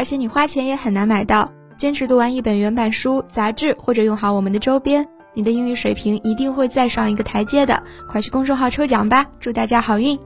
而且你花钱也很难买到。坚持读完一本原版书、杂志，或者用好我们的周边，你的英语水平一定会再上一个台阶的。快去公众号抽奖吧，祝大家好运！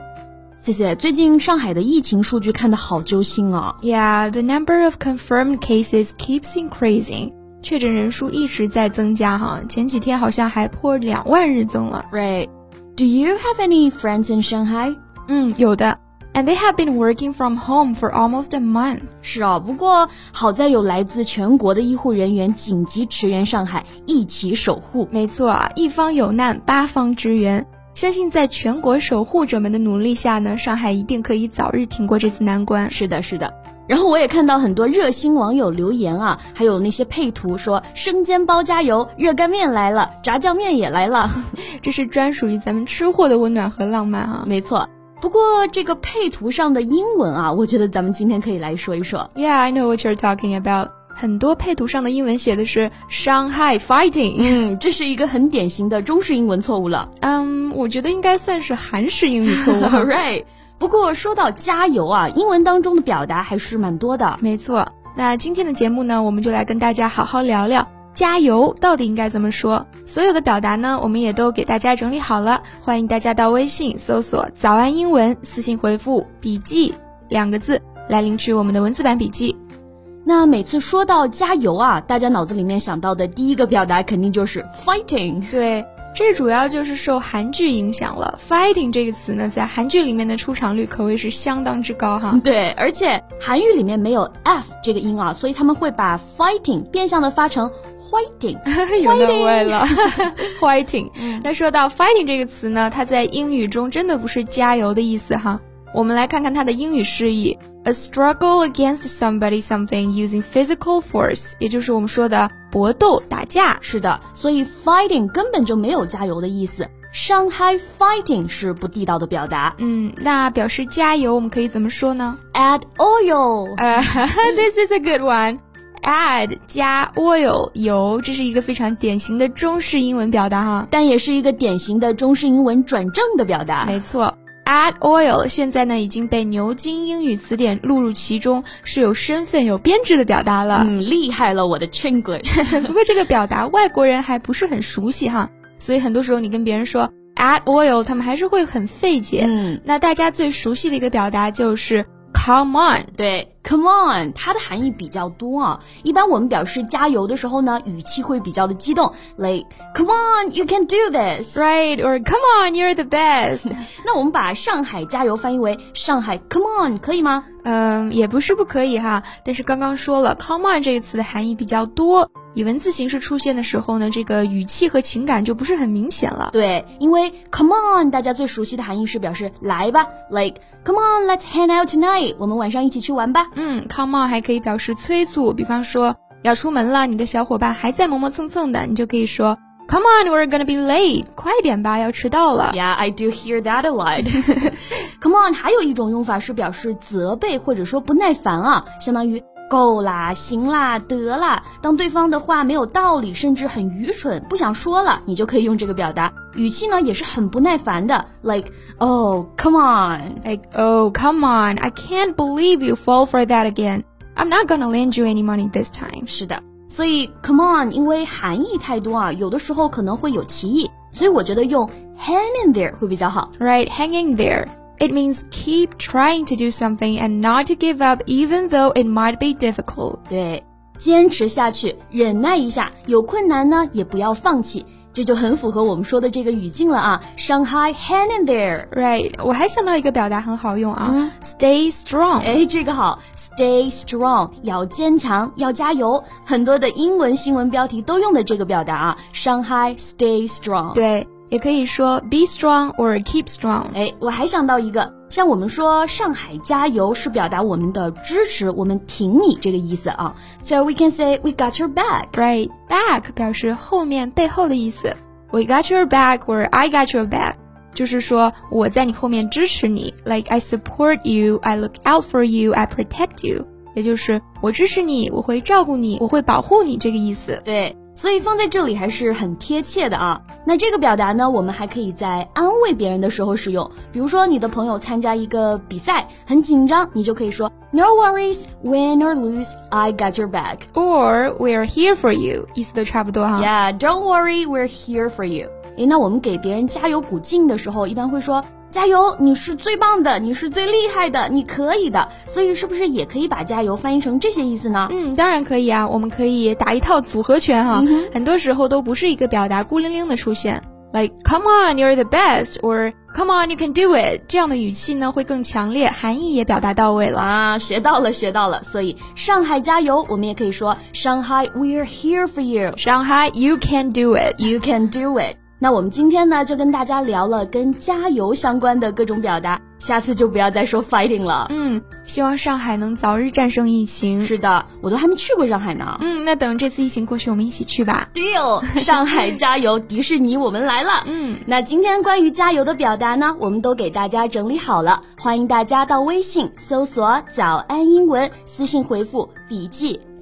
谢谢。最近上海的疫情数据看得好揪心啊。Yeah, the number of confirmed cases keeps increasing. 确诊人数一直在增加哈，前几天好像还破两万日增了。Right? Do you have any friends in Shanghai? 嗯，有的。And they have been working from home for almost a month. 是啊，不过好在有来自全国的医护人员紧急驰援上海，一起守护。没错啊，一方有难，八方支援。相信在全国守护者们的努力下呢，上海一定可以早日挺过这次难关。是的，是的。然后我也看到很多热心网友留言啊，还有那些配图说生煎包加油，热干面来了，炸酱面也来了，这是专属于咱们吃货的温暖和浪漫啊！没错，不过这个配图上的英文啊，我觉得咱们今天可以来说一说。Yeah, I know what you're talking about. 很多配图上的英文写的是 Shanghai fighting，嗯，这是一个很典型的中式英文错误了。嗯，我觉得应该算是韩式英语错误。Right。不过说到加油啊，英文当中的表达还是蛮多的。没错，那今天的节目呢，我们就来跟大家好好聊聊加油到底应该怎么说。所有的表达呢，我们也都给大家整理好了，欢迎大家到微信搜索“早安英文”，私信回复“笔记”两个字来领取我们的文字版笔记。那每次说到加油啊，大家脑子里面想到的第一个表达肯定就是 fighting。对。这主要就是受韩剧影响了，fighting 这个词呢，在韩剧里面的出场率可谓是相当之高哈。对，而且韩语里面没有 f 这个音啊，所以他们会把 fighting 变相的发成 fighting，有那味了。fighting。那说到 fighting 这个词呢，它在英语中真的不是加油的意思哈。我们来看看它的英语释义：a struggle against somebody something using physical force，也就是我们说的搏斗、打架。是的，所以 fighting 根本就没有加油的意思。Shanghai fighting 是不地道的表达。嗯，那表示加油，我们可以怎么说呢？Add oil。呃，This is a good one。Add 加 oil 油，这是一个非常典型的中式英文表达哈，但也是一个典型的中式英文转正的表达。没错。Add oil 现在呢已经被牛津英语词典录入其中，是有身份、有编制的表达了。嗯，厉害了，我的 Chinglish。不过这个表达外国人还不是很熟悉哈，所以很多时候你跟别人说 add oil，他们还是会很费解。嗯，那大家最熟悉的一个表达就是。Come on，对，Come on，它的含义比较多啊。一般我们表示加油的时候呢，语气会比较的激动，like Come on，you can do this，right？or Come on，you're the best。那我们把上海加油翻译为上海 Come on，可以吗？嗯，也不是不可以哈。但是刚刚说了，Come on 这个词的含义比较多。以文字形式出现的时候呢，这个语气和情感就不是很明显了。对，因为 come on，大家最熟悉的含义是表示来吧，like come on，let's hang out tonight，我们晚上一起去玩吧。嗯，come on 还可以表示催促，比方说要出门了，你的小伙伴还在磨磨蹭蹭的，你就可以说 come on，we're gonna be late，快点吧，要迟到了。Yeah，I do hear that a lot。come on 还有一种用法是表示责备或者说不耐烦啊，相当于。够啦，行啦，得啦。当对方的话没有道理，甚至很愚蠢，不想说了，你就可以用这个表达。语气呢也是很不耐烦的，like oh come on，like oh come on，I can't believe you fall for that again。I'm not gonna lend you any money this time。是的，所以 come on 因为含义太多啊，有的时候可能会有歧义，所以我觉得用 hang in there 会比较好。Right，hang in there。 It means keep trying to do something and not to give up even though it might be difficult. 对，坚持下去，忍耐一下，有困难呢也不要放弃，这就很符合我们说的这个语境了啊。Shanghai hang in there, right？我还想到一个表达很好用啊、嗯、，stay strong。哎，这个好，stay strong，要坚强，要加油。很多的英文新闻标题都用的这个表达啊，Shanghai stay strong。对。 也可以说 be strong or keep strong。哎，我还想到一个 像我们说上海加油是表达我们的支持，我们挺你这个意思啊。So we can say we got your back. Right, back 表示后面、背后的意思。We got your back or I got your back，就是说我在你后面支持你。Like I support you, I look out for you, I protect you，也就是我支持你，我会照顾你，我会保护你这个意思。对。 所以放在这里还是很贴切的啊。那这个表达呢，我们还可以在安慰别人的时候使用。比如说，你的朋友参加一个比赛，很紧张，你就可以说 No worries, win or lose, I got your back. Or we're here for you，意思都差不多哈。Yeah, don't worry, we're here for you. 诶，那我们给别人加油鼓劲的时候，一般会说。加油！你是最棒的，你是最厉害的，你可以的。所以是不是也可以把加油翻译成这些意思呢？嗯，当然可以啊。我们可以打一套组合拳哈。很多时候都不是一个表达孤零零的出现，like come on you're the best，or come on you can do it。这样的语气呢会更强烈，含义也表达到位了啊。学到了，学到了。所以上海加油，我们也可以说 Shanghai we're here for you。Shanghai you can do it，you can do it。那我们今天呢，就跟大家聊了跟加油相关的各种表达，下次就不要再说 fighting 了。嗯，希望上海能早日战胜疫情。是的，我都还没去过上海呢。嗯，那等这次疫情过去，我们一起去吧。Deal，上海加油，迪士尼我们来了。嗯，那今天关于加油的表达呢，我们都给大家整理好了，欢迎大家到微信搜索“早安英文”，私信回复“笔记”。